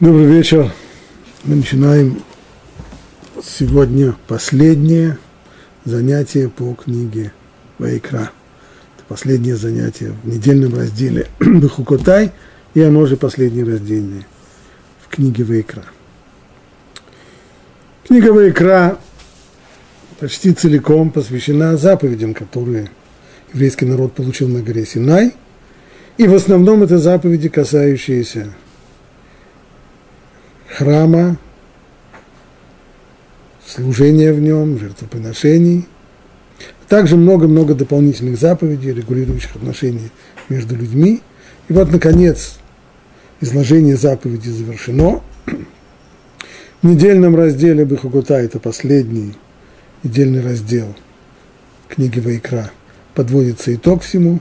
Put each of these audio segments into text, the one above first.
Добрый вечер. Мы начинаем сегодня последнее занятие по книге Вайкра. Это последнее занятие в недельном разделе Бехукотай, и оно же последнее разделение в книге Вайкра. Книга Вайкра почти целиком посвящена заповедям, которые еврейский народ получил на горе Синай, и в основном это заповеди, касающиеся храма, служения в нем, жертвоприношений. Также много-много дополнительных заповедей, регулирующих отношения между людьми. И вот, наконец, изложение заповеди завершено. В недельном разделе Бехугута, это последний недельный раздел книги Вайкра, подводится итог всему,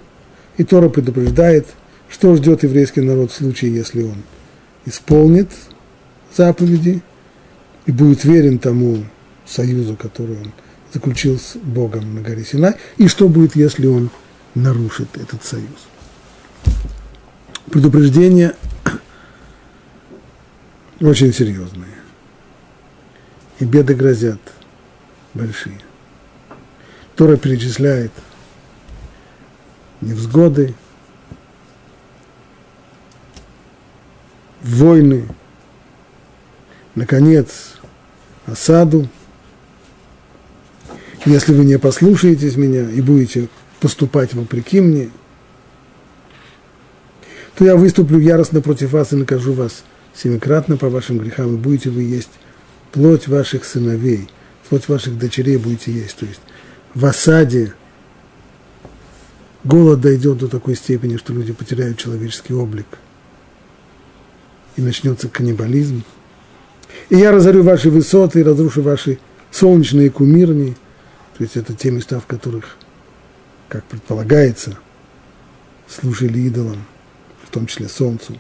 и Тора предупреждает, что ждет еврейский народ в случае, если он исполнит заповеди и будет верен тому союзу, который он заключил с Богом на горе Синай, и что будет, если он нарушит этот союз. Предупреждения очень серьезные. И беды грозят большие. Тора перечисляет невзгоды, войны, наконец, осаду. Если вы не послушаетесь меня и будете поступать вопреки мне, то я выступлю яростно против вас и накажу вас семикратно по вашим грехам, и будете вы есть плоть ваших сыновей, плоть ваших дочерей будете есть. То есть в осаде голод дойдет до такой степени, что люди потеряют человеческий облик, и начнется каннибализм – и я разорю ваши высоты, и разрушу ваши солнечные кумирни. То есть это те места, в которых, как предполагается, служили идолам, в том числе солнцу.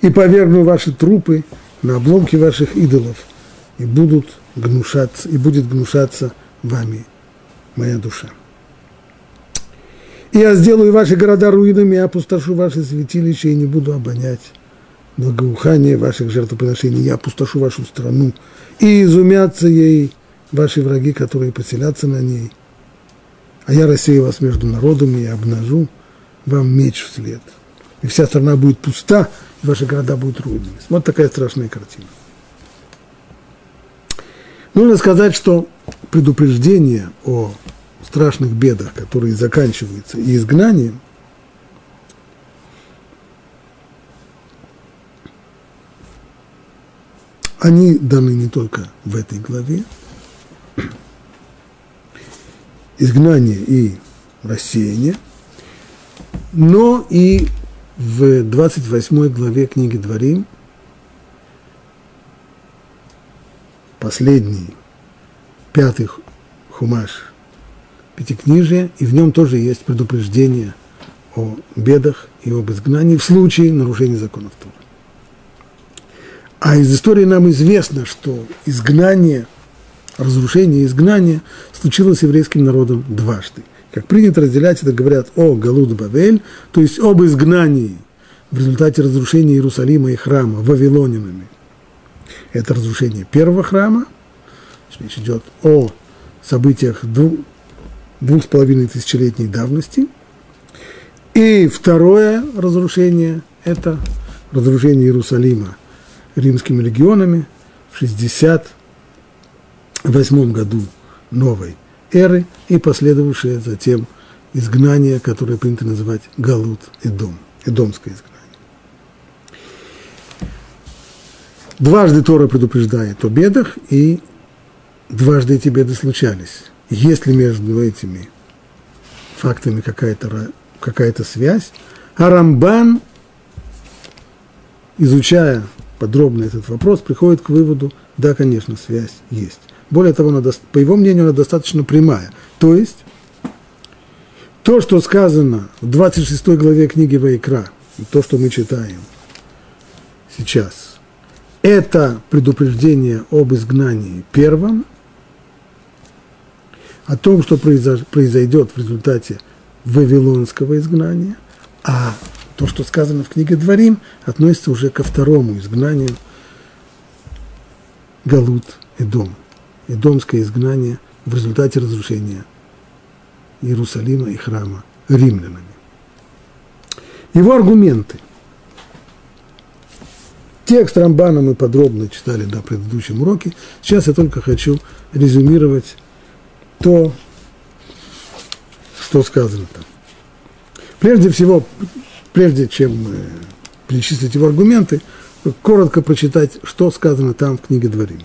И повергну ваши трупы на обломки ваших идолов, и будут гнушаться, и будет гнушаться вами моя душа. И я сделаю ваши города руинами, и опустошу ваши святилища, и не буду обонять благоухание ваших жертвоприношений, я опустошу вашу страну, и изумятся ей ваши враги, которые поселятся на ней. А я рассею вас между народами и обнажу вам меч вслед. И вся страна будет пуста, и ваши города будут руинами. Вот такая страшная картина. Нужно сказать, что предупреждение о страшных бедах, которые заканчиваются и изгнанием, они даны не только в этой главе, изгнание и рассеяние, но и в 28 главе книги Дворим, последний, пятый хумаш Пятикнижия, и в нем тоже есть предупреждение о бедах и об изгнании в случае нарушения законов Тура. А из истории нам известно, что изгнание, разрушение изгнания случилось еврейским народом дважды. Как принято разделять это, говорят о Галуд Бавель, то есть об изгнании в результате разрушения Иерусалима и храма вавилонинами. Это разрушение первого храма, речь идет о событиях двух, двух с половиной тысячелетней давности. И второе разрушение – это разрушение Иерусалима – римскими легионами в 68 году новой эры и последовавшее затем изгнание, которое принято называть Галут Эдом, Эдомское изгнание. Дважды Тора предупреждает о бедах, и дважды эти беды случались. Есть ли между этими фактами какая-то какая связь? А Рамбан, изучая подробно этот вопрос, приходит к выводу, да, конечно, связь есть. Более того, она, по его мнению, она достаточно прямая. То есть, то, что сказано в 26 главе книги Вайкра, то, что мы читаем сейчас, это предупреждение об изгнании первом, о том, что произойдет в результате вавилонского изгнания, а то, что сказано в книге Дворим, относится уже ко второму изгнанию, Галут и дом, Эдомское изгнание в результате разрушения Иерусалима и храма римлянами. Его аргументы. Текст Рамбана мы подробно читали на предыдущем уроке. Сейчас я только хочу резюмировать то, что сказано там. Прежде всего, прежде чем э, перечислить его аргументы, коротко прочитать, что сказано там в книге Дворим.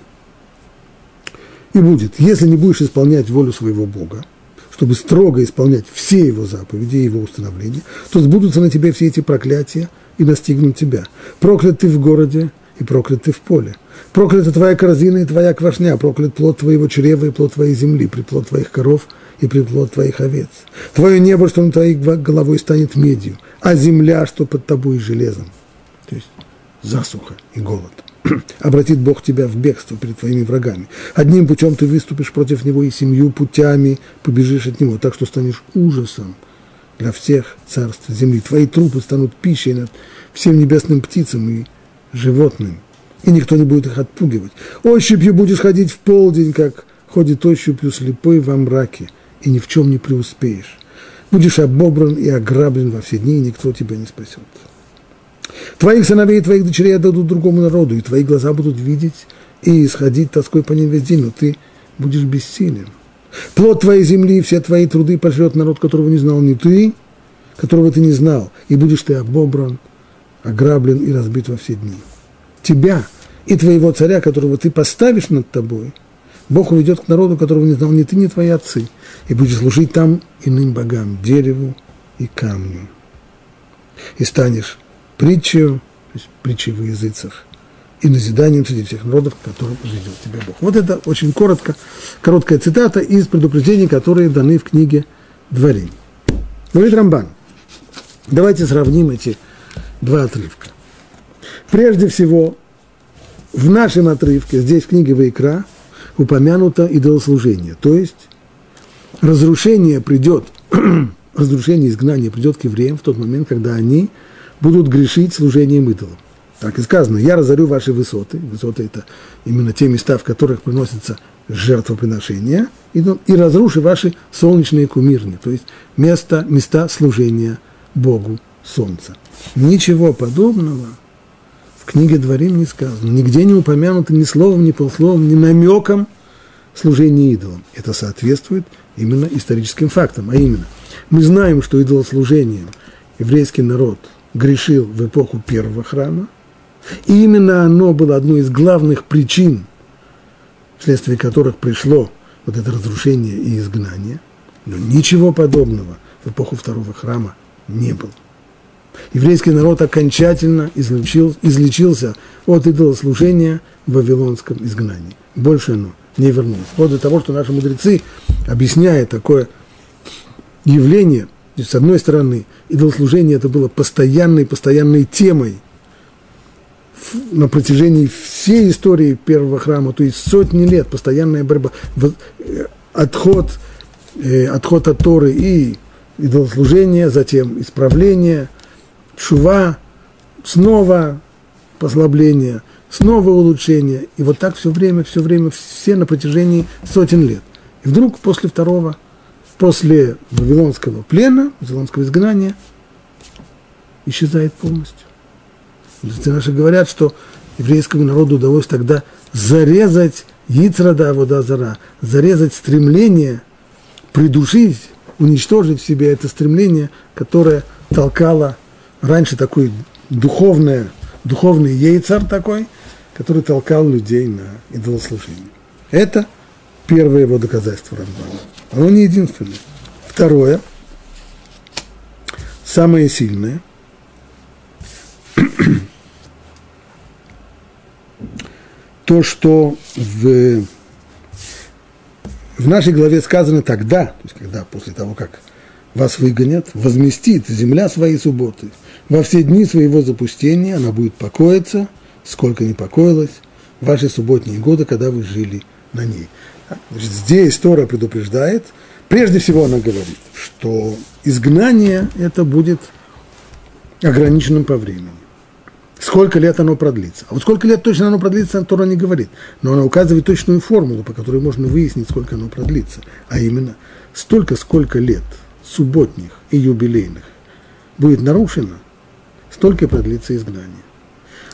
И будет, если не будешь исполнять волю своего Бога, чтобы строго исполнять все его заповеди и его установления, то сбудутся на тебе все эти проклятия и настигнут тебя. Проклят ты в городе и проклят ты в поле. Проклята твоя корзина и твоя квашня, проклят плод твоего чрева и плод твоей земли, приплод твоих коров и приплод твоих овец. Твое небо, что над твоей головой станет медью, а земля, что под тобой железом. То есть засуха и голод. Обратит Бог тебя в бегство перед твоими врагами. Одним путем ты выступишь против него, и семью путями побежишь от него, так что станешь ужасом для всех царств земли. Твои трупы станут пищей над всем небесным птицам и животным, и никто не будет их отпугивать. Ощупью будешь ходить в полдень, как ходит ощупью слепой во мраке, и ни в чем не преуспеешь. Будешь обобран и ограблен во все дни, и никто тебя не спасет. Твоих сыновей и твоих дочерей отдадут другому народу, и твои глаза будут видеть и исходить тоской по ним весь день, но ты будешь бессилен. Плод твоей земли и все твои труды пошлет народ, которого не знал ни ты, которого ты не знал, и будешь ты обобран, ограблен и разбит во все дни. Тебя и твоего царя, которого ты поставишь над тобой, Бог уведет к народу, которого не знал ни ты, ни твои отцы, и будешь служить там иным богам, дереву и камню. И станешь притчу, то есть притчей в языцах, и назиданием среди всех народов, которым заведет тебя Бог. Вот это очень коротко, короткая цитата из предупреждений, которые даны в книге Дворень. Говорит Рамбан. Давайте сравним эти два отрывка. Прежде всего, в нашем отрывке, здесь в книге Вайкра, упомянуто идолослужение, то есть разрушение придет, разрушение изгнания придет к евреям в тот момент, когда они будут грешить служением идолам. Так и сказано, я разорю ваши высоты. Высоты – это именно те места, в которых приносятся жертвоприношения, и, ну, разрушу ваши солнечные кумирни, то есть места, места служения Богу Солнца. Ничего подобного в книге Дворим не сказано. Нигде не упомянуто ни словом, ни полсловом, ни намеком служения идолам. Это соответствует именно историческим фактам. А именно, мы знаем, что идолослужением еврейский народ грешил в эпоху первого храма, и именно оно было одной из главных причин, вследствие которых пришло вот это разрушение и изгнание. Но ничего подобного в эпоху второго храма не было. Еврейский народ окончательно излечил, излечился от идолослужения в вавилонском изгнании. Больше оно не вернулось. Вот до того, что наши мудрецы, объясняя такое явление, с одной стороны, идолослужение это было постоянной, постоянной темой на протяжении всей истории первого храма, то есть сотни лет, постоянная борьба, э, отход, э, отход от Торы и идолослужение, затем исправление, шува, снова послабление, снова улучшение. И вот так все время, все время, все на протяжении сотен лет. И вдруг после второго, после Вавилонского плена, Вавилонского изгнания, исчезает полностью. Мудрецы наши говорят, что еврейскому народу удалось тогда зарезать Яцрада Водазара, зарезать стремление, придушить, уничтожить в себе это стремление, которое толкало раньше такой духовное, духовный яйцар такой, который толкал людей на идолослужение. Это первое его доказательство Рамбана. Оно не единственное. Второе, самое сильное – то, что в, в нашей главе сказано тогда, то есть когда после того, как вас выгонят, возместит земля свои субботы. Во все дни своего запустения она будет покоиться, сколько не покоилась, ваши субботние годы, когда вы жили на ней. Значит, здесь Тора предупреждает, прежде всего она говорит, что изгнание это будет ограниченным по времени. Сколько лет оно продлится? А вот сколько лет точно оно продлится, Тора не говорит. Но она указывает точную формулу, по которой можно выяснить, сколько оно продлится. А именно, столько, сколько лет субботних и юбилейных будет нарушено, столько продлится изгнание.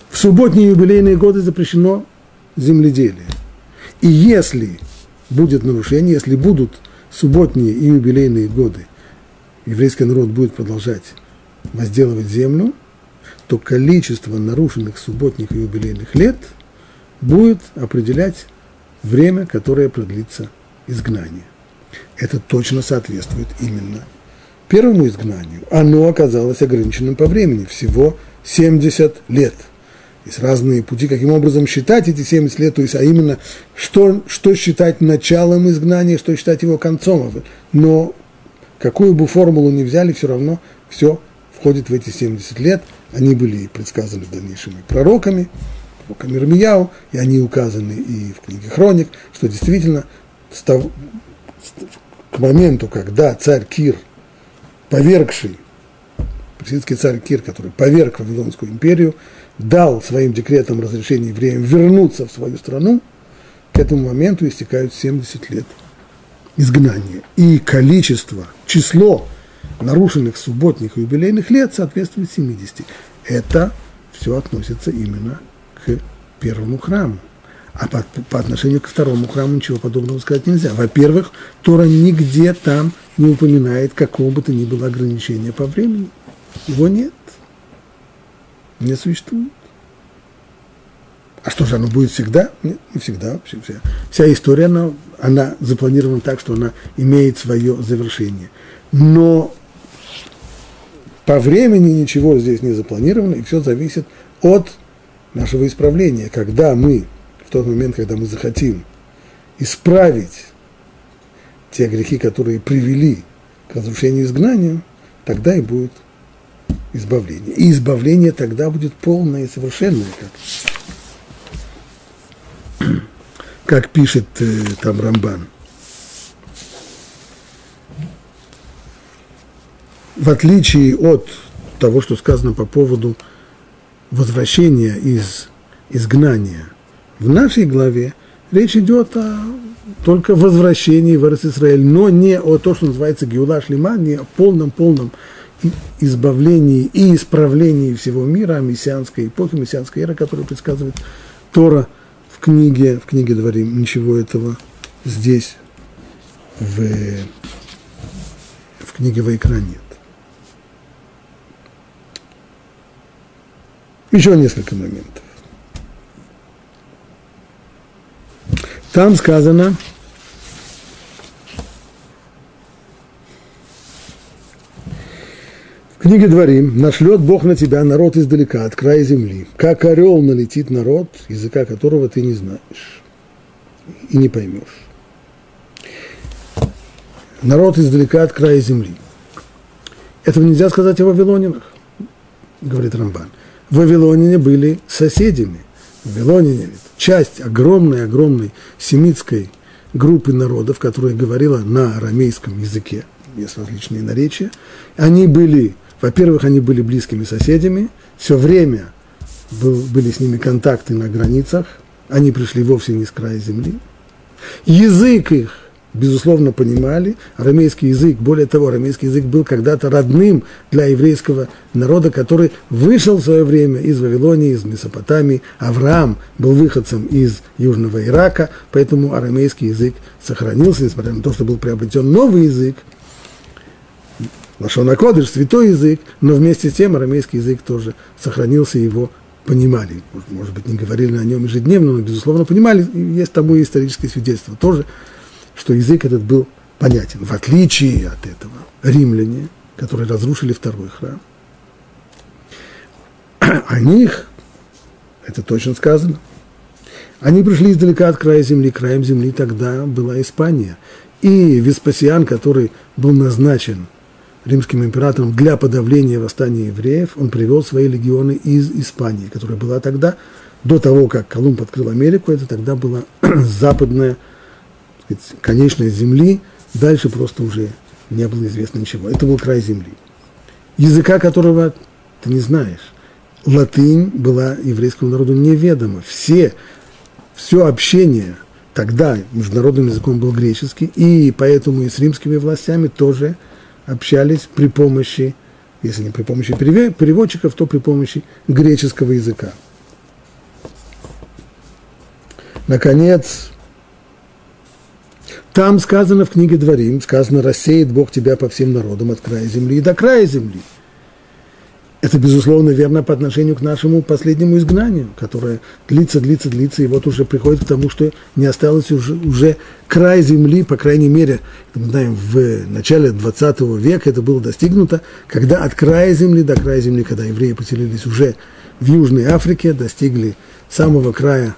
В субботние юбилейные годы запрещено земледелие. И если будет нарушение, если будут субботние и юбилейные годы, еврейский народ будет продолжать возделывать землю, то количество нарушенных субботних и юбилейных лет будет определять время, которое продлится изгнание. Это точно соответствует именно первому изгнанию. Оно оказалось ограниченным по времени, всего 70 лет – есть разные пути, каким образом считать эти 70 лет, то есть, а именно, что, что считать началом изгнания, что считать его концом. Но какую бы формулу ни взяли, все равно все входит в эти 70 лет. Они были предсказаны в дальнейшем и пророками, пророком Ирмияу, и они указаны и в книге Хроник, что действительно к моменту, когда царь Кир, повергший, персидский царь Кир, который поверг Вавилонскую империю, дал своим декретом разрешение евреям вернуться в свою страну, к этому моменту истекают 70 лет изгнания. И количество, число нарушенных субботних и юбилейных лет соответствует 70. Это все относится именно к первому храму. А по, по отношению к второму храму ничего подобного сказать нельзя. Во-первых, Тора нигде там не упоминает какого бы то ни было ограничения по времени. Его нет не существует. А что же, оно будет всегда? Нет, не всегда. Вся, вся история, она, она запланирована так, что она имеет свое завершение. Но по времени ничего здесь не запланировано, и все зависит от нашего исправления. Когда мы, в тот момент, когда мы захотим исправить те грехи, которые привели к разрушению изгнания, тогда и будет избавление. И избавление тогда будет полное и совершенное, как, как пишет э, там Рамбан. В отличие от того, что сказано по поводу возвращения из изгнания, в нашей главе речь идет о только возвращении в Израиль, но не о том, что называется Геула Шлима, не о полном-полном избавлении и исправлении всего мира, мессианской эпохи, мессианской эры, которую предсказывает Тора в книге, в книге Дворим. Ничего этого здесь в, в книге Вайкра нет. Еще несколько моментов. Там сказано, В книге Дворим нашлет Бог на тебя народ издалека, от края земли, как орел налетит народ, языка которого ты не знаешь и не поймешь. Народ издалека от края земли. Этого нельзя сказать о вавилонинах, говорит Рамбан. Вавилонине были соседями. Вавилонине – часть огромной-огромной семитской группы народов, которая говорила на арамейском языке, есть различные наречия. Они были во-первых, они были близкими соседями, все время был, были с ними контакты на границах, они пришли вовсе не с края земли. Язык их, безусловно, понимали, арамейский язык, более того, арамейский язык был когда-то родным для еврейского народа, который вышел в свое время из Вавилонии, из Месопотамии. Авраам был выходцем из Южного Ирака, поэтому арамейский язык сохранился, несмотря на то, что был приобретен новый язык – Лашона Кодыш, святой язык, но вместе с тем арамейский язык тоже сохранился, его понимали. Может быть, не говорили на нем ежедневно, но, безусловно, понимали. Есть тому и историческое свидетельство тоже, что язык этот был понятен. В отличие от этого, римляне, которые разрушили второй храм, о них, это точно сказано, они пришли издалека от края земли. Краем земли тогда была Испания. И Веспасиан, который был назначен римским императором для подавления восстания евреев, он привел свои легионы из Испании, которая была тогда, до того, как Колумб открыл Америку, это тогда была западная, сказать, конечная земли, дальше просто уже не было известно ничего. Это был край земли. Языка, которого ты не знаешь. латынь была еврейскому народу неведома. Все, все общение тогда международным языком был греческий, и поэтому и с римскими властями тоже общались при помощи, если не при помощи переводчиков, то при помощи греческого языка. Наконец, там сказано в книге Дворим, сказано, рассеет Бог тебя по всем народам от края земли и до края земли. Это, безусловно, верно по отношению к нашему последнему изгнанию, которое длится, длится, длится, и вот уже приходит к тому, что не осталось уже, уже край земли, по крайней мере, мы знаем, в начале 20 века это было достигнуто, когда от края земли до края земли, когда евреи поселились уже в Южной Африке, достигли самого края,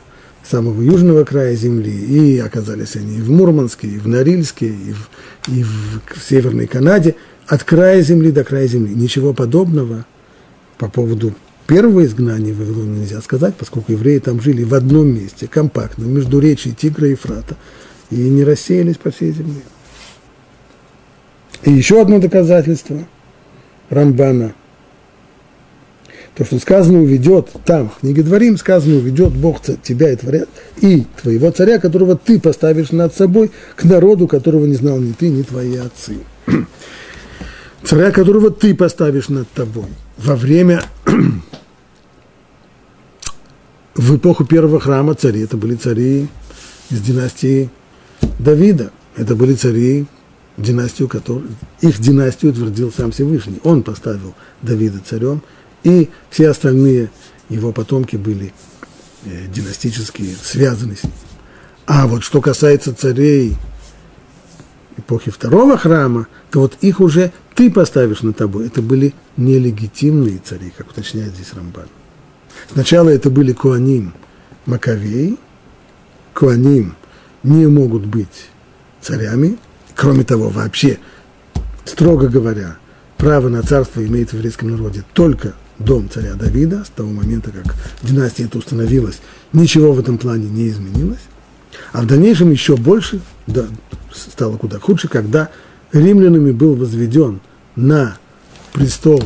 самого южного края земли, и оказались они и в Мурманске, и в Норильске, и в, и в Северной Канаде, от края земли до края земли. Ничего подобного – по поводу первого изгнания в Вавилон нельзя сказать, поскольку евреи там жили в одном месте, компактно, между речи Тигра и Фрата, и не рассеялись по всей земле. И еще одно доказательство Рамбана. То, что сказано уведет, там, в книге Дворим сказано, уведет Бог тебя и творят, и твоего царя, которого ты поставишь над собой, к народу, которого не знал ни ты, ни твои отцы. Царя, которого ты поставишь над тобой – во время, в эпоху первого храма цари, это были цари из династии Давида, это были цари, династию которой, их династию утвердил сам Всевышний. Он поставил Давида царем, и все остальные его потомки были э, династически связаны с ним. А вот что касается царей эпохи второго храма, то вот их уже ты поставишь на тобой. Это были нелегитимные цари, как уточняет здесь Рамбан. Сначала это были Куаним Маковей. Куаним не могут быть царями. Кроме того, вообще, строго говоря, право на царство имеет в еврейском народе только дом царя Давида. С того момента, как династия это установилась, ничего в этом плане не изменилось. А в дальнейшем еще больше, да, стало куда хуже, когда римлянами был возведен на престол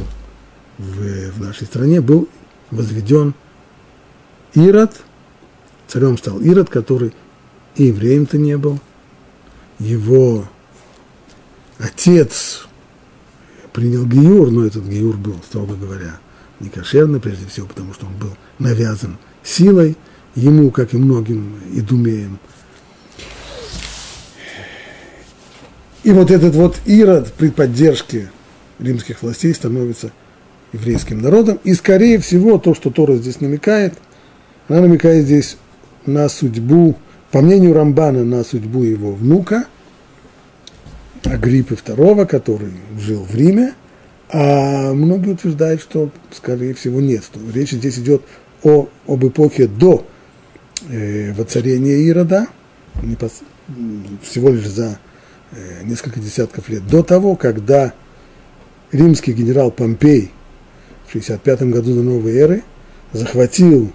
в, в нашей стране, был возведен Ирод, царем стал Ирод, который и евреем-то не был, его отец принял Гиюр, но этот Гиюр был, строго говоря, не кошерный, прежде всего, потому что он был навязан силой, ему, как и многим идумеям, И вот этот вот Ирод при поддержке римских властей становится еврейским народом. И, скорее всего, то, что Тора здесь намекает, она намекает здесь на судьбу, по мнению Рамбана, на судьбу его внука, Агриппы II, который жил в Риме, а многие утверждают, что, скорее всего, нет. Что речь здесь идет о, об эпохе до э, воцарения Ирода, всего лишь за Э, несколько десятков лет до того, когда римский генерал Помпей в 65 году до новой эры захватил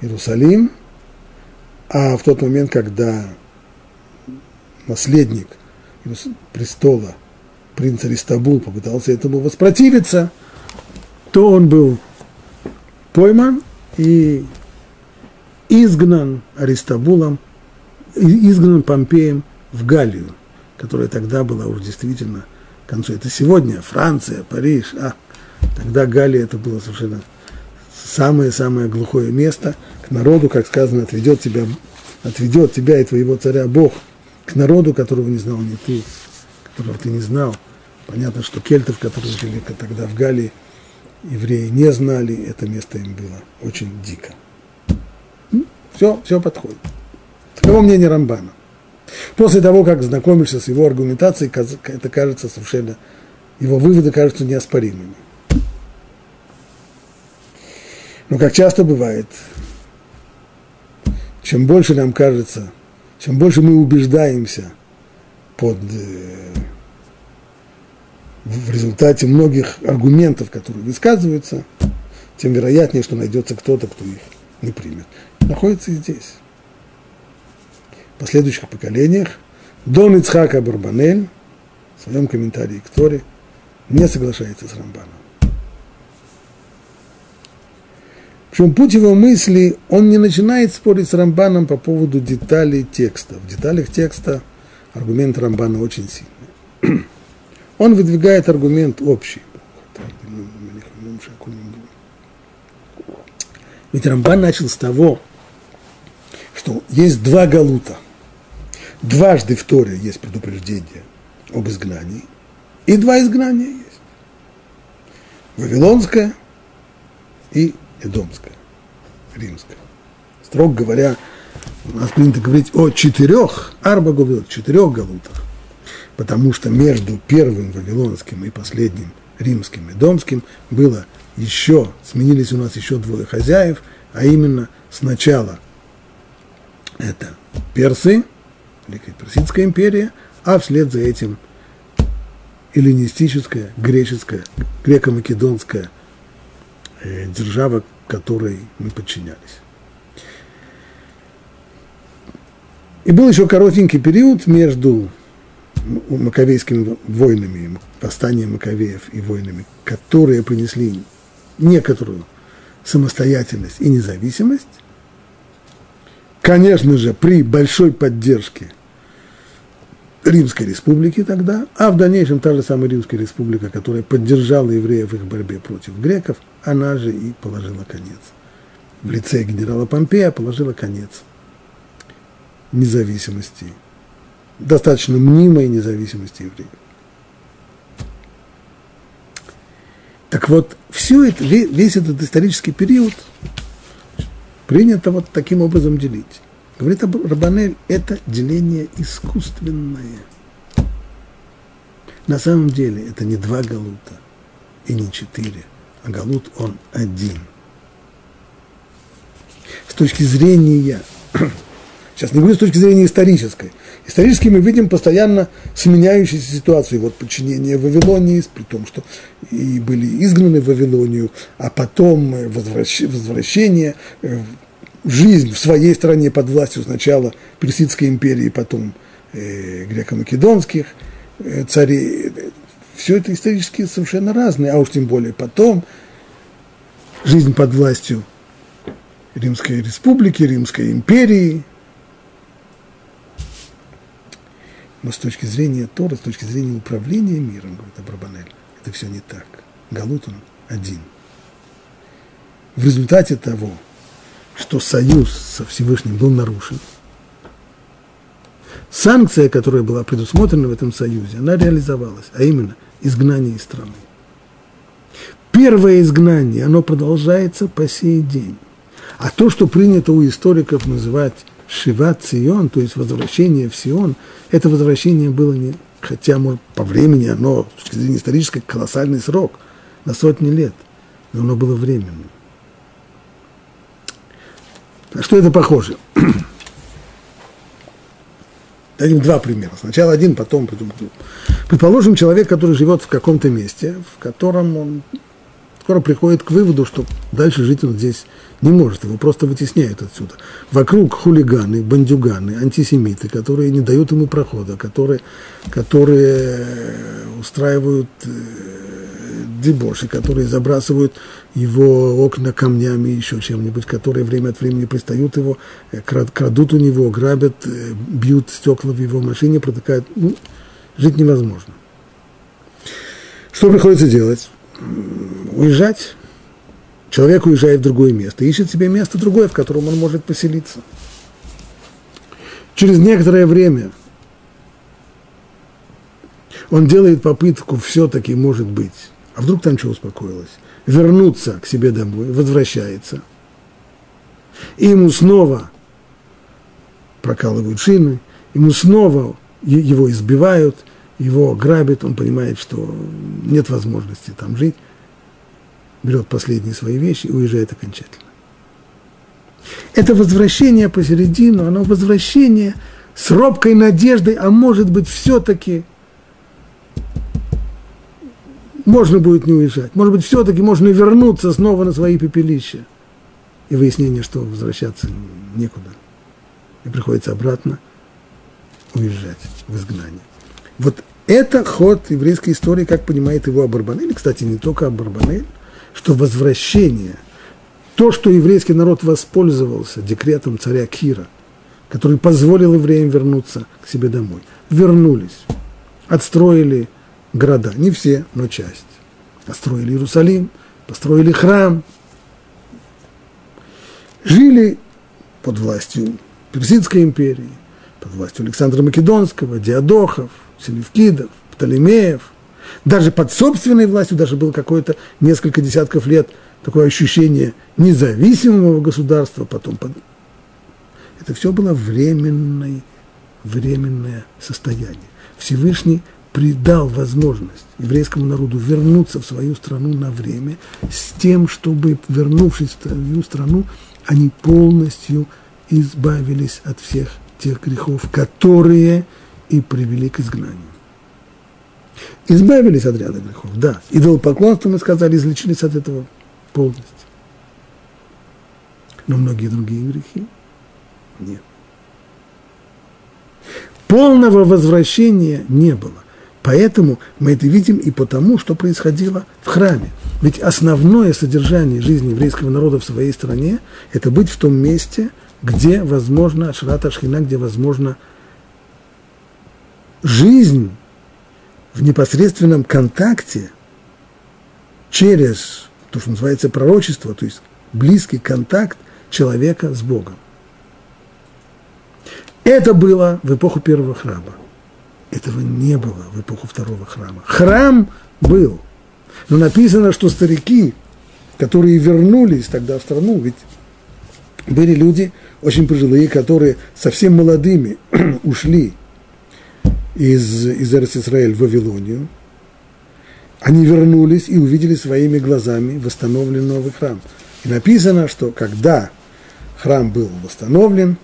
Иерусалим, а в тот момент, когда наследник престола, принц Аристабул, попытался этому воспротивиться, то он был пойман и изгнан Аристабулом, изгнан Помпеем в Галлию которая тогда была уже действительно к концу. Это сегодня Франция, Париж, а тогда Галия это было совершенно самое-самое глухое место. К народу, как сказано, отведет тебя, отведет тебя и твоего царя Бог к народу, которого не знал ни ты, которого ты не знал. Понятно, что кельтов, которые жили тогда в Галии, евреи не знали, это место им было очень дико. Все, все подходит. Таково мнение Рамбана. После того, как знакомишься с его аргументацией, это кажется совершенно, его выводы кажутся неоспоримыми. Но как часто бывает, чем больше нам кажется, чем больше мы убеждаемся под, э, в результате многих аргументов, которые высказываются, тем вероятнее, что найдется кто-то, кто их не примет. Находится и здесь последующих поколениях, Дон Ицхака Барбанель в своем комментарии к Торе не соглашается с Рамбаном. Причем путь его мысли, он не начинает спорить с Рамбаном по поводу деталей текста. В деталях текста аргумент Рамбана очень сильный. Он выдвигает аргумент общий. Ведь Рамбан начал с того, что есть два галута. Дважды в Торе есть предупреждение об изгнании, и два изгнания есть. Вавилонское и Эдомское, римское. Строго говоря, у нас принято говорить о четырех, арба галут, четырех галутах, потому что между первым вавилонским и последним римским и домским было еще, сменились у нас еще двое хозяев, а именно сначала это персы, Великая Персидская империя, а вслед за этим эллинистическая, греческая, греко-македонская э, держава, которой мы подчинялись. И был еще коротенький период между маковейскими войнами, восстанием Маковеев и войнами, которые принесли некоторую самостоятельность и независимость, конечно же, при большой поддержке Римской республики тогда, а в дальнейшем та же самая Римская республика, которая поддержала евреев в их борьбе против греков, она же и положила конец. В лице генерала Помпея положила конец независимости, достаточно мнимой независимости евреев. Так вот, все это, весь этот исторический период принято вот таким образом делить. Говорит Рабанель, это деление искусственное. На самом деле это не два галута и не четыре, а галут он один. С точки зрения, сейчас не говорю с точки зрения исторической, Исторически мы видим постоянно сменяющуюся ситуацию. Вот подчинение Вавилонии, при том, что и были изгнаны в Вавилонию, а потом возвращение, э, жизнь в своей стране под властью сначала Персидской империи, потом э, греко-македонских э, царей. Все это исторически совершенно разные, а уж тем более потом жизнь под властью Римской республики, Римской империи – Но с точки зрения Тора, с точки зрения управления миром, говорит Абрабанель, это все не так. Галут он один. В результате того, что союз со Всевышним был нарушен, санкция, которая была предусмотрена в этом союзе, она реализовалась, а именно изгнание из страны. Первое изгнание, оно продолжается по сей день. А то, что принято у историков называть Шиват Сион, то есть возвращение в Сион, это возвращение было не, хотя может, по времени оно, с точки зрения исторической, колоссальный срок, на сотни лет, но оно было временным. На что это похоже? Дадим два примера. Сначала один, потом придумаем. Предположим, человек, который живет в каком-то месте, в котором он скоро приходит к выводу, что дальше жить он здесь не может, его просто вытесняют отсюда. Вокруг хулиганы, бандюганы, антисемиты, которые не дают ему прохода, которые, которые устраивают э, дебоши, которые забрасывают его окна камнями, еще чем-нибудь, которые время от времени пристают его, э, крадут у него, грабят, э, бьют стекла в его машине, протыкают. Ну, жить невозможно. Что приходится делать? уезжать. Человек уезжает в другое место, ищет себе место другое, в котором он может поселиться. Через некоторое время он делает попытку все-таки, может быть, а вдруг там что успокоилось, вернуться к себе домой, возвращается. И ему снова прокалывают шины, ему снова его избивают, его грабят, он понимает, что нет возможности там жить берет последние свои вещи и уезжает окончательно. Это возвращение посередину, оно возвращение с робкой надеждой, а может быть все-таки можно будет не уезжать, может быть все-таки можно вернуться снова на свои пепелища. И выяснение, что возвращаться некуда. И приходится обратно уезжать в изгнание. Вот это ход еврейской истории, как понимает его Абарбанель. Кстати, не только Абарбанель, что возвращение То, что еврейский народ воспользовался декретом царя Кира, который позволил евреям вернуться к себе домой, вернулись, отстроили города, не все, но часть. Построили Иерусалим, построили храм, жили под властью Персидской империи, под властью Александра Македонского, Диадохов, Селевкидов, Птолемеев, даже под собственной властью, даже было какое-то несколько десятков лет такое ощущение независимого государства, потом под... это все было временное, временное состояние. Всевышний придал возможность еврейскому народу вернуться в свою страну на время, с тем, чтобы, вернувшись в свою страну, они полностью избавились от всех тех грехов, которые и привели к изгнанию. Избавились от ряда грехов, да. Идолопоклонство, мы сказали, излечились от этого полностью. Но многие другие грехи нет. Полного возвращения не было. Поэтому мы это видим и потому, что происходило в храме. Ведь основное содержание жизни еврейского народа в своей стране – это быть в том месте, где возможно Ашрата Шхина, где возможно жизнь в непосредственном контакте через то, что называется пророчество, то есть близкий контакт человека с Богом. Это было в эпоху первого храма. Этого не было в эпоху второго храма. Храм был, но написано, что старики, которые вернулись тогда в страну, ведь были люди очень пожилые, которые совсем молодыми ушли из, из Израиль в Вавилонию, они вернулись и увидели своими глазами восстановленный новый храм. И написано, что когда храм был восстановлен,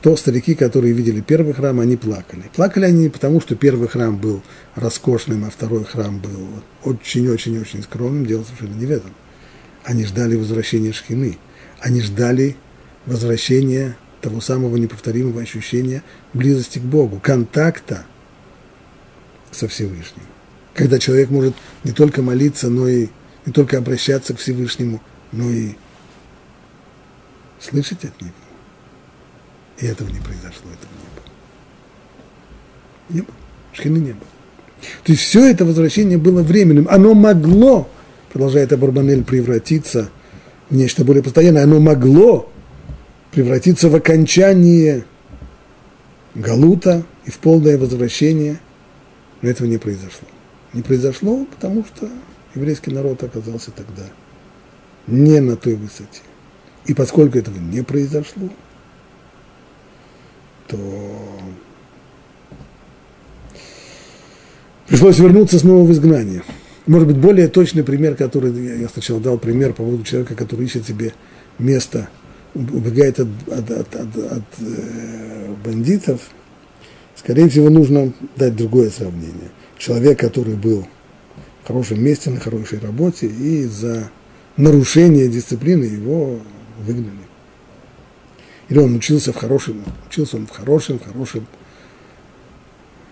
то старики, которые видели первый храм, они плакали. Плакали они не потому, что первый храм был роскошным, а второй храм был очень-очень-очень скромным, дело совершенно не в этом. Они ждали возвращения Шхины, они ждали возвращения того самого неповторимого ощущения близости к Богу, контакта со Всевышним. Когда человек может не только молиться, но и не только обращаться к Всевышнему, но и слышать от Него. И этого не произошло, этого не было. Не было. Шхины не было. То есть все это возвращение было временным. Оно могло, продолжает Абарбанель, превратиться в нечто более постоянное. Оно могло превратиться в окончание Галута и в полное возвращение. Но этого не произошло. Не произошло, потому что еврейский народ оказался тогда не на той высоте. И поскольку этого не произошло, то пришлось вернуться снова в изгнание. Может быть, более точный пример, который я сначала дал пример по поводу человека, который ищет себе место, убегает от, от, от, от, от э, бандитов, скорее всего, нужно дать другое сравнение. Человек, который был в хорошем месте, на хорошей работе, и за нарушение дисциплины его выгнали. Или он учился в хорошем, учился он в хорошем, в хорошем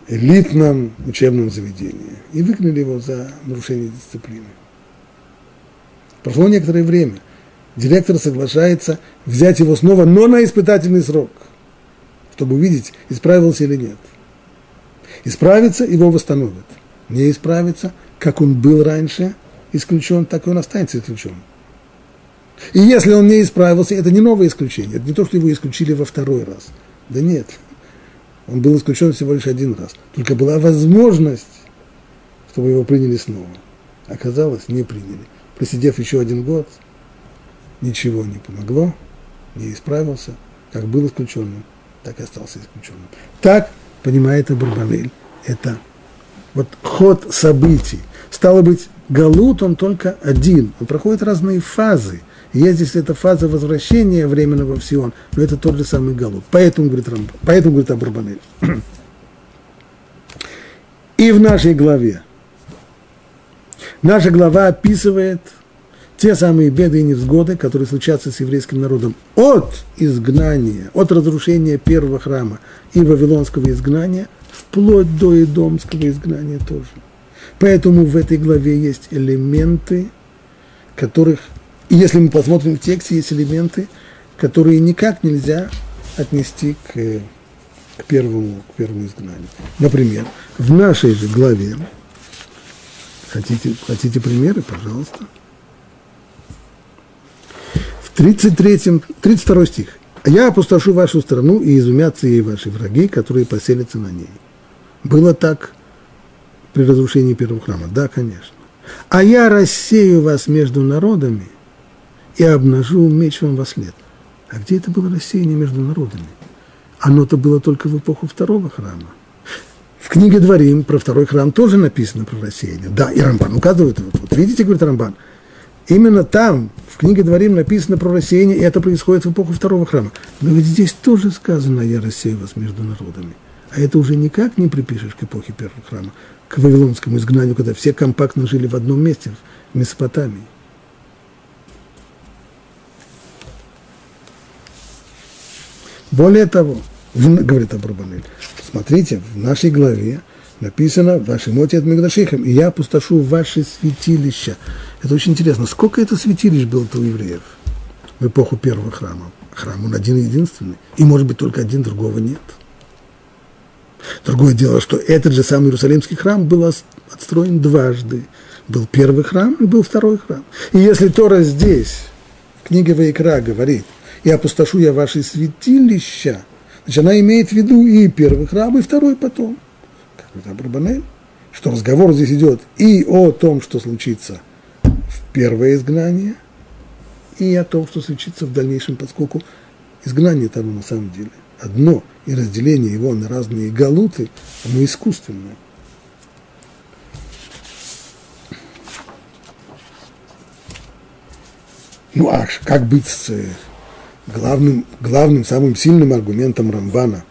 элитном учебном заведении. И выгнали его за нарушение дисциплины. Прошло некоторое время. Директор соглашается взять его снова, но на испытательный срок, чтобы увидеть, исправился или нет. Исправится, его восстановят. Не исправится, как он был раньше исключен, так и он останется исключен. И если он не исправился, это не новое исключение, это не то, что его исключили во второй раз. Да нет, он был исключен всего лишь один раз. Только была возможность, чтобы его приняли снова. Оказалось, не приняли. Просидев еще один год, ничего не помогло, не исправился, как был исключенным, так и остался исключенным. Так понимает Абурбанель. Это вот ход событий. Стало быть, Галут, он только один. Он проходит разные фазы. Есть здесь эта фаза возвращения временного в Сион, но это тот же самый Галут. Поэтому, говорит, Рамб, поэтому говорит Абурбанель. И в нашей главе. Наша глава описывает те самые беды и невзгоды, которые случатся с еврейским народом от изгнания, от разрушения первого храма и вавилонского изгнания, вплоть до идомского изгнания тоже. Поэтому в этой главе есть элементы, которых если мы посмотрим в тексте, есть элементы, которые никак нельзя отнести к, к, первому, к первому изгнанию. Например, в нашей же главе, хотите, хотите примеры, пожалуйста, 33, 32 стих. «Я опустошу вашу страну, и изумятся ей ваши враги, которые поселятся на ней». Было так при разрушении первого храма? Да, конечно. «А я рассею вас между народами и обнажу меч вам во след». А где это было рассеяние между народами? Оно-то было только в эпоху второго храма. В книге Дворим про второй храм тоже написано про рассеяние. Да, и Рамбан указывает, вот, вот видите, говорит Рамбан, именно там, в книге Дворим написано про рассеяние, и это происходит в эпоху второго храма. Но ведь здесь тоже сказано, я рассею вас между народами. А это уже никак не припишешь к эпохе первого храма, к вавилонскому изгнанию, когда все компактно жили в одном месте, в Месопотамии. Более того, в, говорит Абрабанель, смотрите, в нашей главе написано «Ваши моти от Мегдашихам, и я опустошу ваши святилища». Это очень интересно. Сколько это святилищ было-то у евреев в эпоху первого храма? Храм он один единственный, и может быть только один, другого нет. Другое дело, что этот же самый Иерусалимский храм был отстроен дважды. Был первый храм и был второй храм. И если Тора здесь, в книге Ваикра, говорит, и опустошу я ваши святилища. Значит, она имеет в виду и первый храм, и второй потом. Это Абрабанель, что разговор здесь идет и о том, что случится в первое изгнание, и о том, что случится в дальнейшем, поскольку изгнание там на самом деле одно, и разделение его на разные галуты, оно искусственное. Ну а как быть с главным, главным, самым сильным аргументом Рамбана.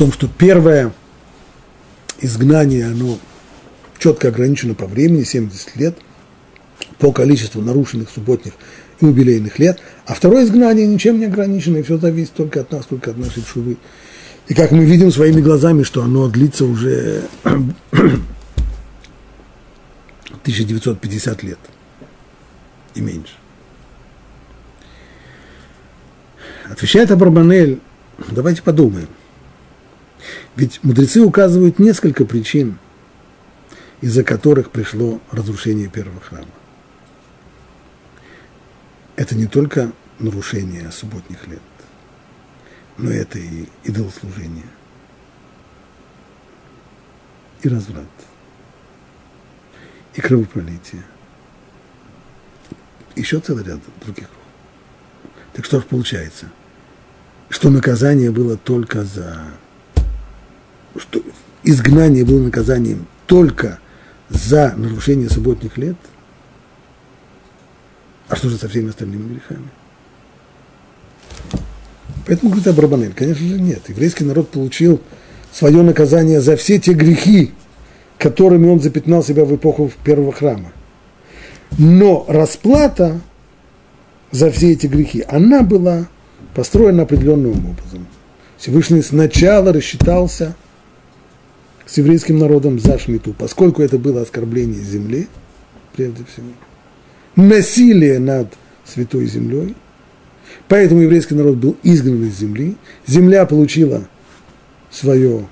Том, что первое изгнание, оно четко ограничено по времени, 70 лет, по количеству нарушенных субботних и юбилейных лет, а второе изгнание ничем не ограничено, и все зависит только от нас, только от нашей шувы. И как мы видим своими глазами, что оно длится уже 1950 лет и меньше. Отвечает Абарбанель, давайте подумаем. Ведь мудрецы указывают несколько причин, из-за которых пришло разрушение первого храма. Это не только нарушение субботних лет, но это и идолослужение, и разврат – и кровопролитие. Еще целый ряд других. Так что же получается? Что наказание было только за... Что изгнание было наказанием только за нарушение субботних лет? А что же со всеми остальными грехами? Поэтому говорит Абрабанель, конечно же, нет. Еврейский народ получил свое наказание за все те грехи, которыми он запятнал себя в эпоху первого храма. Но расплата за все эти грехи, она была построена определенным образом. Всевышний сначала рассчитался с еврейским народом за шмиту, поскольку это было оскорбление земли, прежде всего, насилие над святой землей, поэтому еврейский народ был изгнан из земли, земля получила свое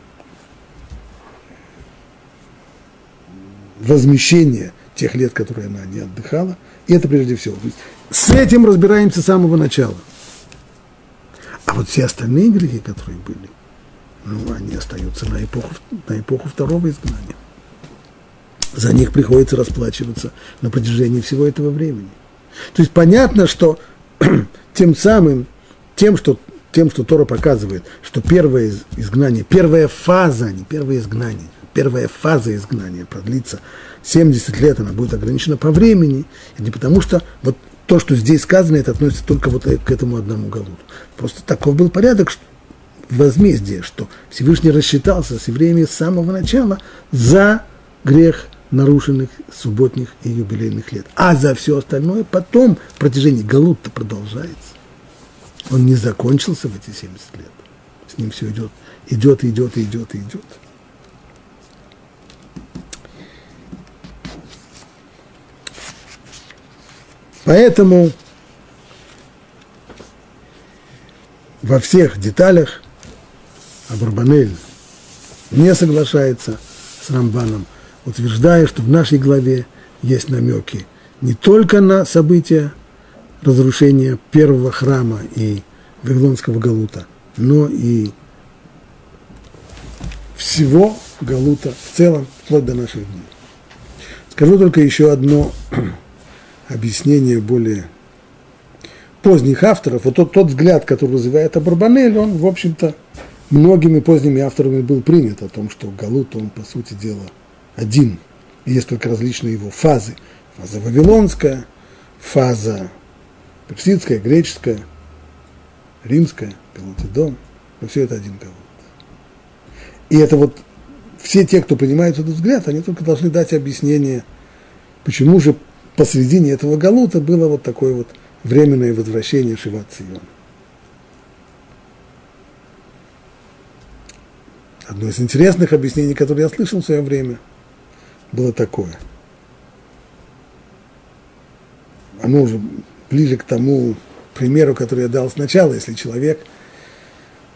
возмещение тех лет, которые она не отдыхала. И это прежде всего. С этим разбираемся с самого начала. А вот все остальные грехи, которые были, ну, они остаются на эпоху, на эпоху второго изгнания. За них приходится расплачиваться на протяжении всего этого времени. То есть понятно, что тем самым, тем, что, тем, что Тора показывает, что первое изгнание, первая фаза, а не первое изгнание, первая фаза изгнания продлится 70 лет, она будет ограничена по времени, и не потому что вот то, что здесь сказано, это относится только вот к этому одному галуту. Просто таков был порядок что, возмездие, что Всевышний рассчитался с евреями с самого начала за грех нарушенных субботних и юбилейных лет. А за все остальное потом протяжение Галут-то продолжается. Он не закончился в эти 70 лет. С ним все идет, идет, идет, идет, идет. Поэтому во всех деталях Абарбанель не соглашается с Рамбаном, утверждая, что в нашей главе есть намеки не только на события разрушения первого храма и Вавилонского Галута, но и всего Галута в целом, вплоть до наших дней. Скажу только еще одно объяснение более поздних авторов. Вот тот, тот взгляд, который развивает Абарбанель, он, в общем-то, многими поздними авторами был принят о том, что Галут, он, по сути дела, один. И есть только различные его фазы. Фаза вавилонская, фаза персидская, греческая, римская, Галутидон. Но все это один Галут. И это вот все те, кто принимает этот взгляд, они только должны дать объяснение, почему же посредине этого Галута было вот такое вот временное возвращение Шиват Сиона. Одно из интересных объяснений, которое я слышал в свое время, было такое. Оно уже ближе к тому примеру, который я дал сначала, если человек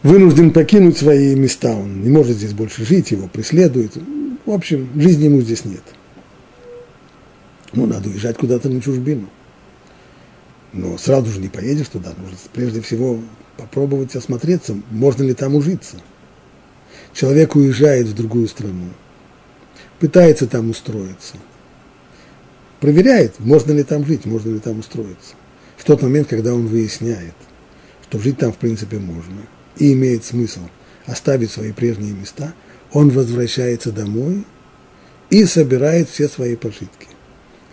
вынужден покинуть свои места, он не может здесь больше жить, его преследуют. В общем, жизни ему здесь нет. Ну, надо уезжать куда-то на чужбину. Но сразу же не поедешь туда, нужно прежде всего попробовать осмотреться, можно ли там ужиться – Человек уезжает в другую страну, пытается там устроиться, проверяет, можно ли там жить, можно ли там устроиться. В тот момент, когда он выясняет, что жить там в принципе можно и имеет смысл оставить свои прежние места, он возвращается домой и собирает все свои пожитки.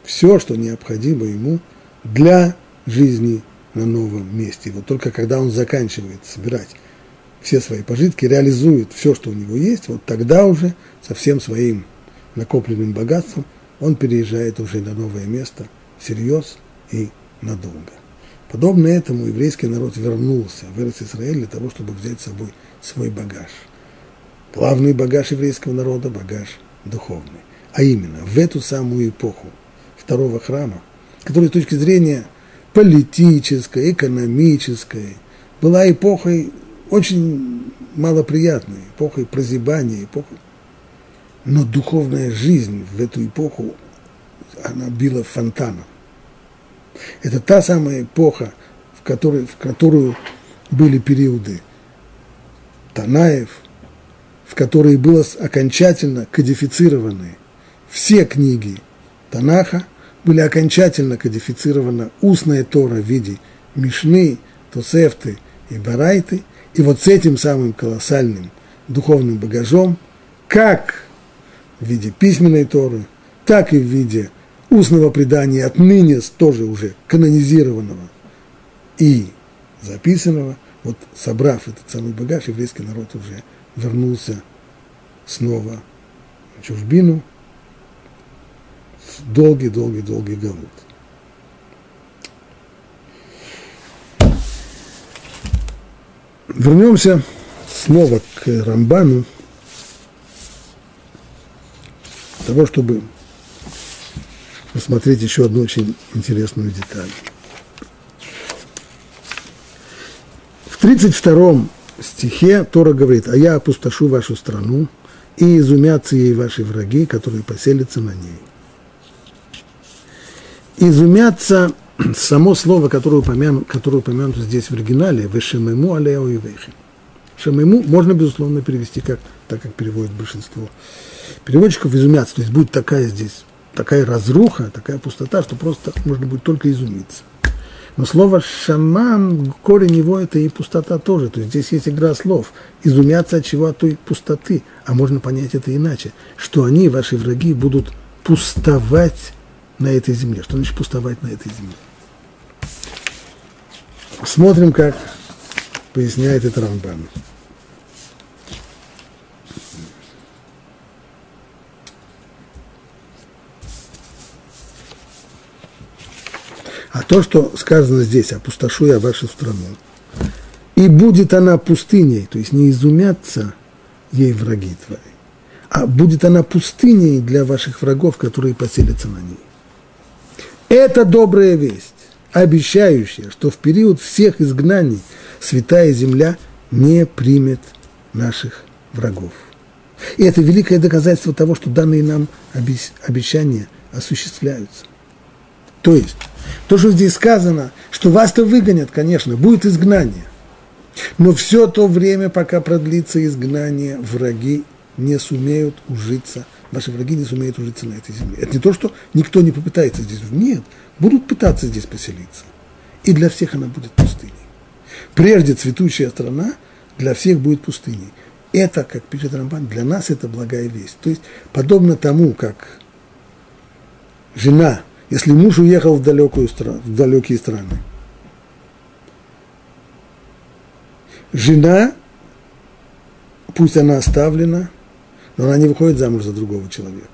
Все, что необходимо ему для жизни на новом месте. Вот только когда он заканчивает собирать все свои пожитки, реализует все, что у него есть, вот тогда уже со всем своим накопленным богатством он переезжает уже на новое место всерьез и надолго. Подобно этому еврейский народ вернулся в Израиль для того, чтобы взять с собой свой багаж. Главный багаж еврейского народа – багаж духовный. А именно, в эту самую эпоху второго храма, которая с точки зрения политической, экономической, была эпохой очень малоприятной, эпохой прозябания, эпохой. Но духовная жизнь в эту эпоху, она била фонтаном. Это та самая эпоха, в которой, в которую были периоды Танаев, в которые было окончательно кодифицированы все книги Танаха, были окончательно кодифицирована устная Тора в виде Мишны, Тосефты и Барайты, и вот с этим самым колоссальным духовным багажом, как в виде письменной Торы, так и в виде устного предания отныне тоже уже канонизированного и записанного, вот собрав этот самый багаж, еврейский народ уже вернулся снова в чужбину в долгий-долгий-долгий галут. Вернемся снова к Рамбану, для того, чтобы посмотреть еще одну очень интересную деталь. В 32 стихе Тора говорит, «А я опустошу вашу страну, и изумятся ей ваши враги, которые поселятся на ней». Изумятся само слово, которое, упомяну, которое упомянуто здесь в оригинале, «вешемему алео и вейхи». Шемему можно, безусловно, перевести как, так, как переводит большинство переводчиков, изумятся. То есть будет такая здесь, такая разруха, такая пустота, что просто можно будет только изумиться. Но слово «шамам», корень его – это и пустота тоже. То есть здесь есть игра слов. Изумятся от чего? От той пустоты. А можно понять это иначе. Что они, ваши враги, будут пустовать на этой земле. Что значит пустовать на этой земле? Смотрим, как поясняет это Рамбан. А то, что сказано здесь, опустошу я вашу страну, и будет она пустыней, то есть не изумятся ей враги твои, а будет она пустыней для ваших врагов, которые поселятся на ней. Это добрая весть. Обещающая, что в период всех изгнаний святая земля не примет наших врагов. И это великое доказательство того, что данные нам обещания осуществляются. То есть, то, что здесь сказано, что вас-то выгонят, конечно, будет изгнание. Но все то время, пока продлится изгнание, враги не сумеют ужиться, ваши враги не сумеют ужиться на этой земле. Это не то, что никто не попытается здесь. Нет, будут пытаться здесь поселиться. И для всех она будет пустыней. Прежде цветущая страна для всех будет пустыней. Это, как пишет Рамбан, для нас это благая весть. То есть, подобно тому, как жена, если муж уехал в, далекую в далекие страны, жена, пусть она оставлена, но она не выходит замуж за другого человека,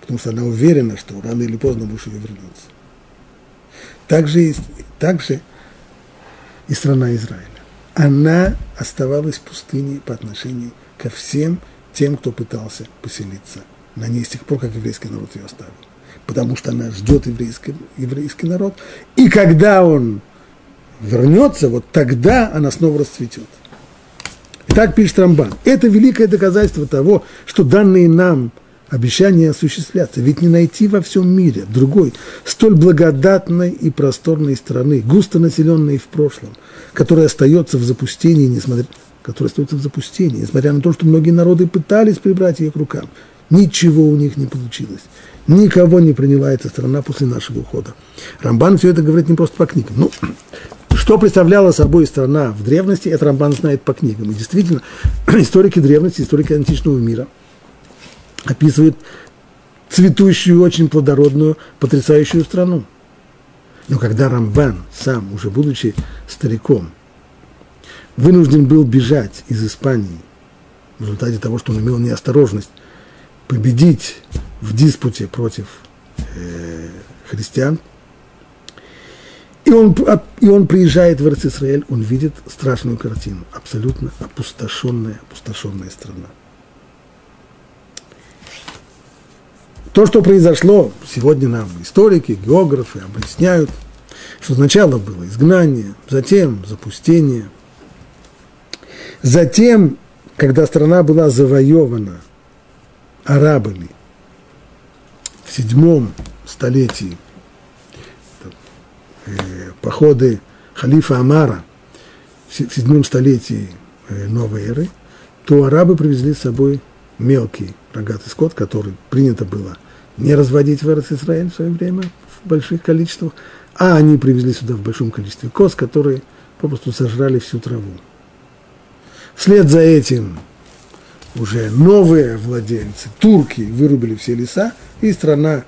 потому что она уверена, что рано или поздно муж ее вернется. Также и, также и страна Израиля. Она оставалась пустыней по отношению ко всем тем, кто пытался поселиться на ней с тех пор, как еврейский народ ее оставил. Потому что она ждет еврейский, еврейский народ. И когда он вернется, вот тогда она снова расцветет. И так пишет Рамбан. Это великое доказательство того, что данные нам обещания осуществляться. Ведь не найти во всем мире другой, столь благодатной и просторной страны, густо населенной в прошлом, которая остается в запустении, несмотря, которая остается в запустении, несмотря на то, что многие народы пытались прибрать ее к рукам. Ничего у них не получилось. Никого не приняла эта страна после нашего ухода. Рамбан все это говорит не просто по книгам. Ну, что представляла собой страна в древности, это Рамбан знает по книгам. И действительно, историки древности, историки античного мира описывают цветущую, очень плодородную, потрясающую страну. Но когда Рамбан сам, уже будучи стариком, вынужден был бежать из Испании в результате того, что он имел неосторожность победить в диспуте против э, христиан, и он, и он приезжает в Израиль, он видит страшную картину, абсолютно опустошенная, опустошенная страна. То, что произошло, сегодня нам историки, географы объясняют, что сначала было изгнание, затем запустение, затем, когда страна была завоевана арабами в седьмом столетии Э, походы халифа Амара в седьмом столетии э, новой эры, то арабы привезли с собой мелкий рогатый скот, который принято было не разводить в Израиль в свое время в больших количествах, а они привезли сюда в большом количестве коз, которые попросту сожрали всю траву. Вслед за этим уже новые владельцы, турки, вырубили все леса, и страна,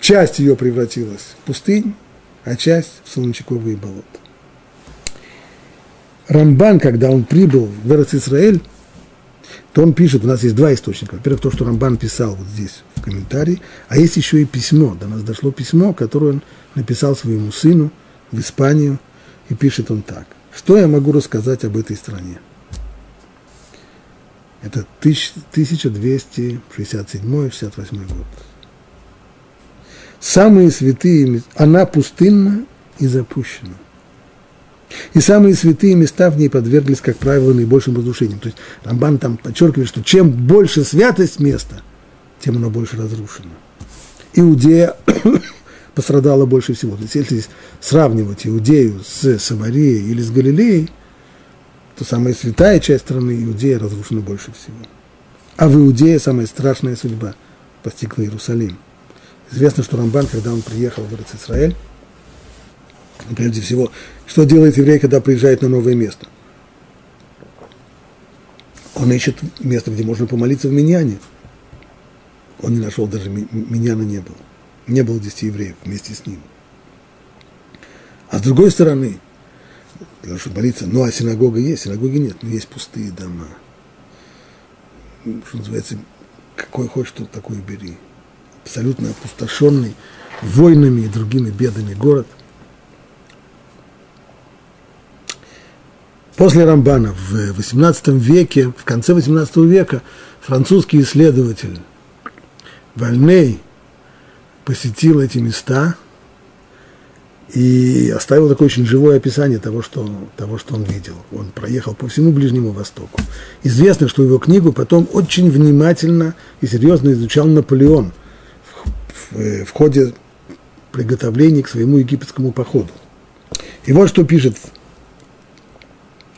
часть ее превратилась в пустынь, а часть в солончаковые болота. Рамбан, когда он прибыл в Эрец-Исраэль, то он пишет, у нас есть два источника. Во-первых, то, что Рамбан писал вот здесь в комментарии, а есть еще и письмо. До нас дошло письмо, которое он написал своему сыну в Испанию, и пишет он так. Что я могу рассказать об этой стране? Это 1267-68 год самые святые, она пустынна и запущена. И самые святые места в ней подверглись, как правило, наибольшим разрушениям. То есть Рамбан там подчеркивает, что чем больше святость места, тем оно больше разрушено. Иудея пострадала больше всего. То есть если сравнивать Иудею с Самарией или с Галилеей, то самая святая часть страны Иудея разрушена больше всего. А в Иудее самая страшная судьба постигла Иерусалим – Известно, что Рамбан, когда он приехал в Израиль, прежде всего, что делает еврей, когда приезжает на новое место? Он ищет место, где можно помолиться в Миньяне. Он не нашел, даже Миньяна не было. Не было десяти евреев вместе с ним. А с другой стороны, для чтобы молиться, ну а синагога есть, синагоги нет, но есть пустые дома. Что называется, какой хочешь, тут такой бери абсолютно опустошенный войнами и другими бедами город. После Рамбана в XVIII веке, в конце XVIII века, французский исследователь Вальней посетил эти места и оставил такое очень живое описание того что, того, что он видел. Он проехал по всему Ближнему Востоку. Известно, что его книгу потом очень внимательно и серьезно изучал Наполеон в, в, в ходе приготовлений к своему египетскому походу. И вот что пишет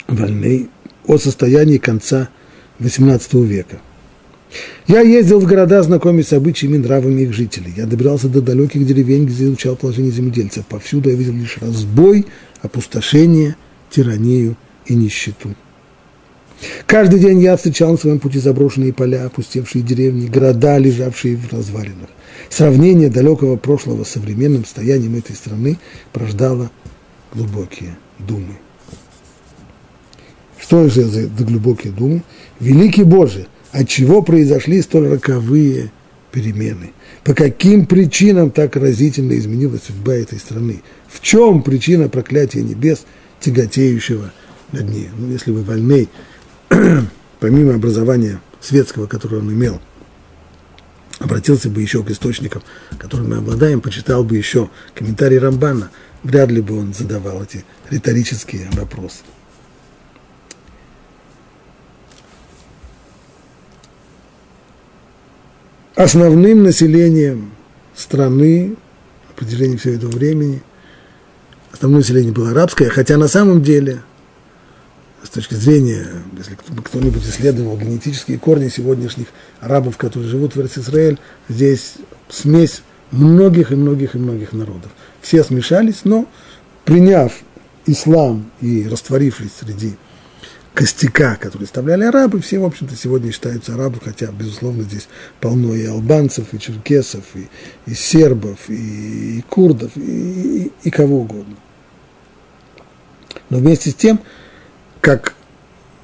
Вальней о состоянии конца XVIII века. Я ездил в города, знакомясь с обычаями и нравами их жителей. Я добирался до далеких деревень, где изучал положение земледельцев. Повсюду я видел лишь разбой, опустошение, тиранию и нищету. Каждый день я встречал на своем пути заброшенные поля, опустевшие деревни, города, лежавшие в развалинах. Сравнение далекого прошлого с современным состоянием этой страны порождало глубокие думы. Что же за глубокие думы? Великий Боже, от чего произошли столь роковые перемены? По каким причинам так разительно изменилась судьба этой страны? В чем причина проклятия небес, тяготеющего над ней? Ну, если вы вольны, помимо образования светского, которое он имел, обратился бы еще к источникам, которыми мы обладаем, почитал бы еще комментарий Рамбана, вряд ли бы он задавал эти риторические вопросы. Основным населением страны на протяжении всего этого времени, основное население было арабское, хотя на самом деле, с точки зрения, если кто-нибудь исследовал генетические корни сегодняшних арабов, которые живут в Израиль, здесь смесь многих и многих и многих народов. Все смешались, но приняв ислам и растворившись среди костяка, который оставляли арабы, все, в общем-то, сегодня считаются арабы, хотя, безусловно, здесь полно и албанцев, и черкесов, и, и сербов, и, и курдов, и, и, и кого угодно. Но вместе с тем, как,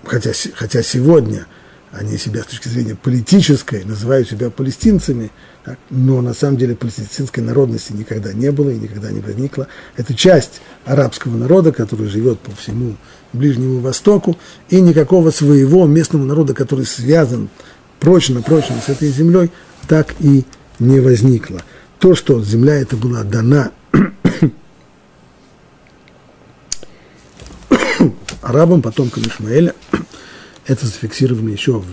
хотя, хотя сегодня они себя с точки зрения политической называют себя палестинцами, так, но на самом деле палестинской народности никогда не было и никогда не возникла. Это часть арабского народа, который живет по всему Ближнему Востоку, и никакого своего местного народа, который связан прочно-прочно с этой землей, так и не возникло. То, что земля эта была дана арабам, потомкам Ишмаэля, это зафиксировано еще в,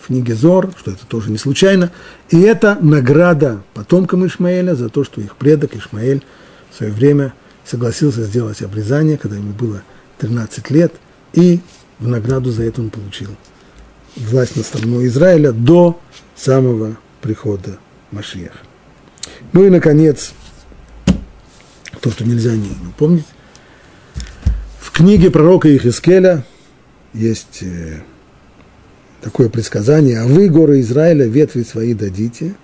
в книге Зор, что это тоже не случайно. И это награда потомкам Ишмаэля за то, что их предок Ишмаэль в свое время согласился сделать обрезание, когда ему было 13 лет, и в награду за это он получил власть над страной Израиля до самого прихода Машиях. Ну и, наконец, то, что нельзя не помнить, в книге пророка Ихискеля есть э, такое предсказание, а вы, горы Израиля, ветви свои дадите,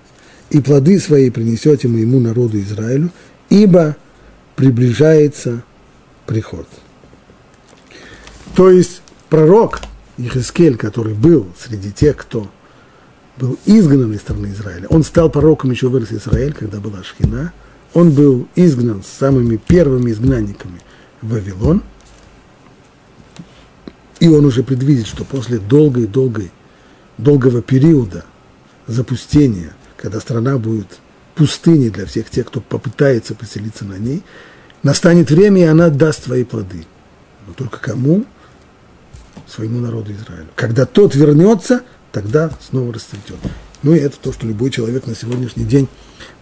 и плоды свои принесете моему народу Израилю, ибо приближается приход. То есть пророк Ихискель, который был среди тех, кто был изгнан из страны Израиля, он стал пророком еще в Израиль, когда была Шхина, он был изгнан самыми первыми изгнанниками в Вавилон – и он уже предвидит, что после долгой-долгой, долгого периода запустения, когда страна будет пустыней для всех тех, кто попытается поселиться на ней, настанет время, и она даст свои плоды. Но только кому? Своему народу Израилю. Когда тот вернется, тогда снова расцветет. Ну и это то, что любой человек на сегодняшний день,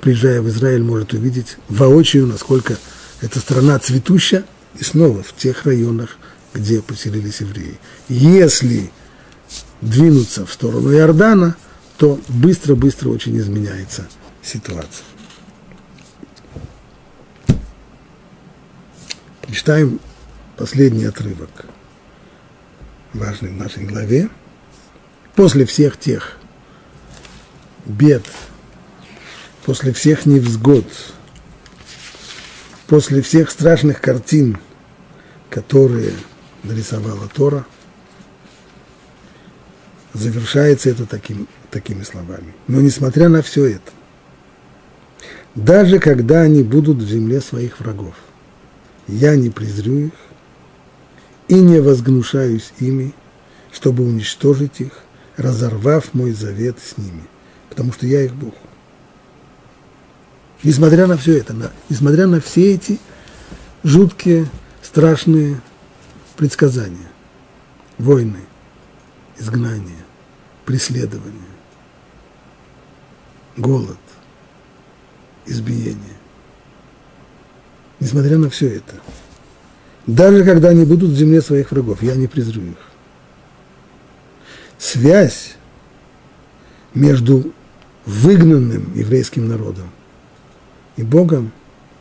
приезжая в Израиль, может увидеть воочию, насколько эта страна цветущая, и снова в тех районах, где поселились евреи. Если двинуться в сторону Иордана, то быстро-быстро очень изменяется ситуация. Читаем последний отрывок, важный в нашей главе. После всех тех бед, после всех невзгод, после всех страшных картин, которые нарисовала Тора, завершается это таким, такими словами. Но несмотря на все это, даже когда они будут в земле своих врагов, я не презрю их и не возгнушаюсь ими, чтобы уничтожить их, разорвав мой завет с ними, потому что я их Бог. Несмотря на все это, на, несмотря на все эти жуткие, страшные предсказания, войны, изгнание, преследование, голод, избиение. Несмотря на все это, даже когда они будут в земле своих врагов, я не презрю их. Связь между выгнанным еврейским народом и Богом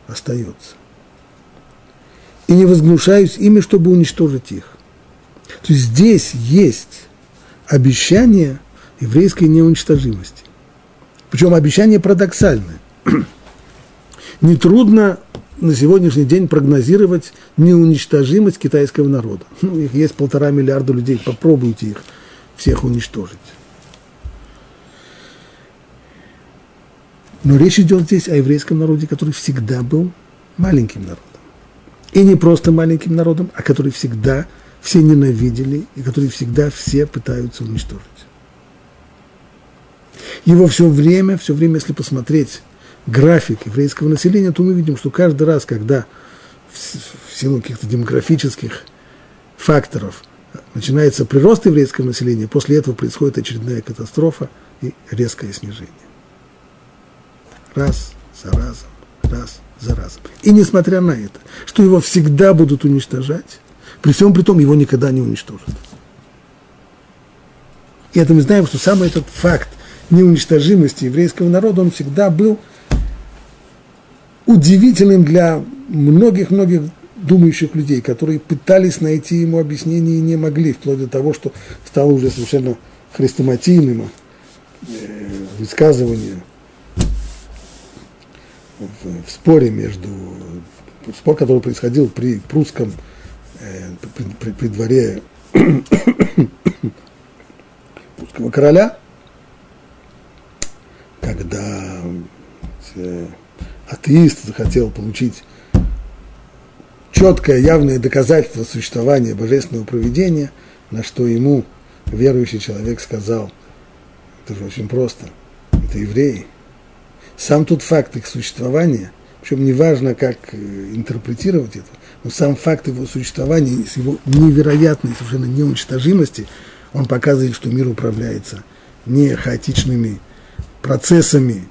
остается. И не возгнушаюсь ими, чтобы уничтожить их. То есть здесь есть обещание еврейской неуничтожимости. Причем обещание парадоксальное. Нетрудно на сегодняшний день прогнозировать неуничтожимость китайского народа. Ну, их есть полтора миллиарда людей, попробуйте их всех уничтожить. Но речь идет здесь о еврейском народе, который всегда был маленьким народом. И не просто маленьким народом, а который всегда все ненавидели и который всегда все пытаются уничтожить. Его все время, все время, если посмотреть график еврейского населения, то мы видим, что каждый раз, когда в силу каких-то демографических факторов начинается прирост еврейского населения, после этого происходит очередная катастрофа и резкое снижение. Раз за разом, раз за разом. И несмотря на это, что его всегда будут уничтожать, при всем при том его никогда не уничтожат. И это мы знаем, что самый этот факт неуничтожимости еврейского народа, он всегда был удивительным для многих-многих думающих людей, которые пытались найти ему объяснение и не могли, вплоть до того, что стало уже совершенно хрестоматийным э, высказывание в, споре между спор, который происходил при прусском э, при, при, при дворе прусского короля, когда э, атеист захотел получить четкое, явное доказательство существования божественного проведения, на что ему верующий человек сказал, это же очень просто, это евреи. Сам тот факт их существования, причем неважно, как э, интерпретировать это, но сам факт его существования с его невероятной совершенно неуничтожимости, он показывает, что мир управляется не хаотичными процессами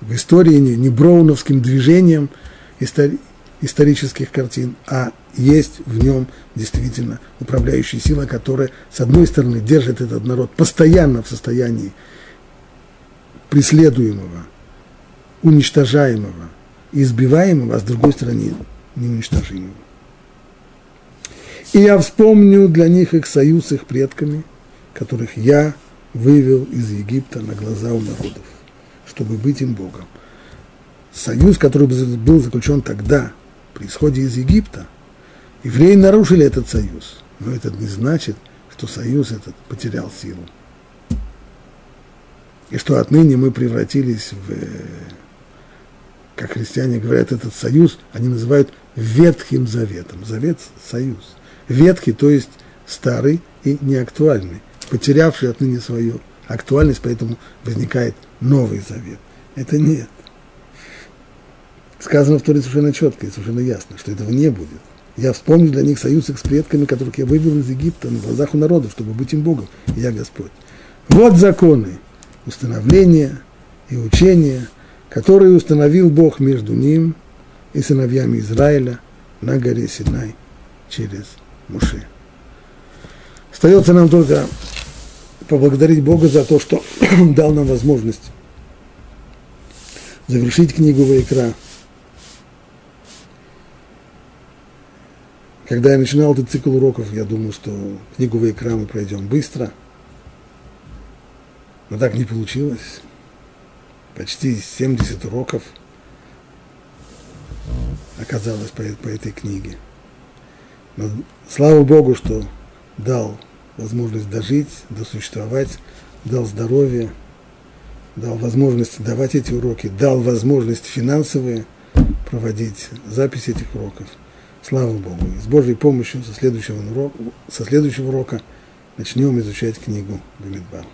в истории, не, не броуновским движением истори, исторических картин, а есть в нем действительно управляющая сила, которая, с одной стороны, держит этот народ постоянно в состоянии преследуемого, уничтожаемого, избиваемого, а с другой стороны, неуничтожимого. И я вспомню для них их союз с их предками, которых я вывел из Египта на глаза у народов, чтобы быть им Богом. Союз, который был заключен тогда, при исходе из Египта, евреи нарушили этот союз. Но это не значит, что союз этот потерял силу. И что отныне мы превратились в, как христиане говорят, этот союз, они называют Ветхим Заветом. Завет – союз. Ветхий, то есть старый и неактуальный потерявший отныне свою актуальность, поэтому возникает новый завет. Это нет. Сказано в Торе совершенно четко и совершенно ясно, что этого не будет. Я вспомню для них союз их с предками, которых я вывел из Египта на глазах у народов, чтобы быть им Богом, я Господь. Вот законы установления и учения, которые установил Бог между ним и сыновьями Израиля на горе Синай через Муше. Остается нам только поблагодарить Бога за то, что дал нам возможность завершить книгу Вайкра. Когда я начинал этот цикл уроков, я думал, что книгу Вайкра мы пройдем быстро. Но так не получилось. Почти 70 уроков оказалось по, по этой книге. Но слава Богу, что дал возможность дожить, досуществовать, дал здоровье, дал возможность давать эти уроки, дал возможность финансовые проводить запись этих уроков. Слава Богу. И с Божьей помощью со следующего урока, со следующего урока начнем изучать книгу Бамидбар.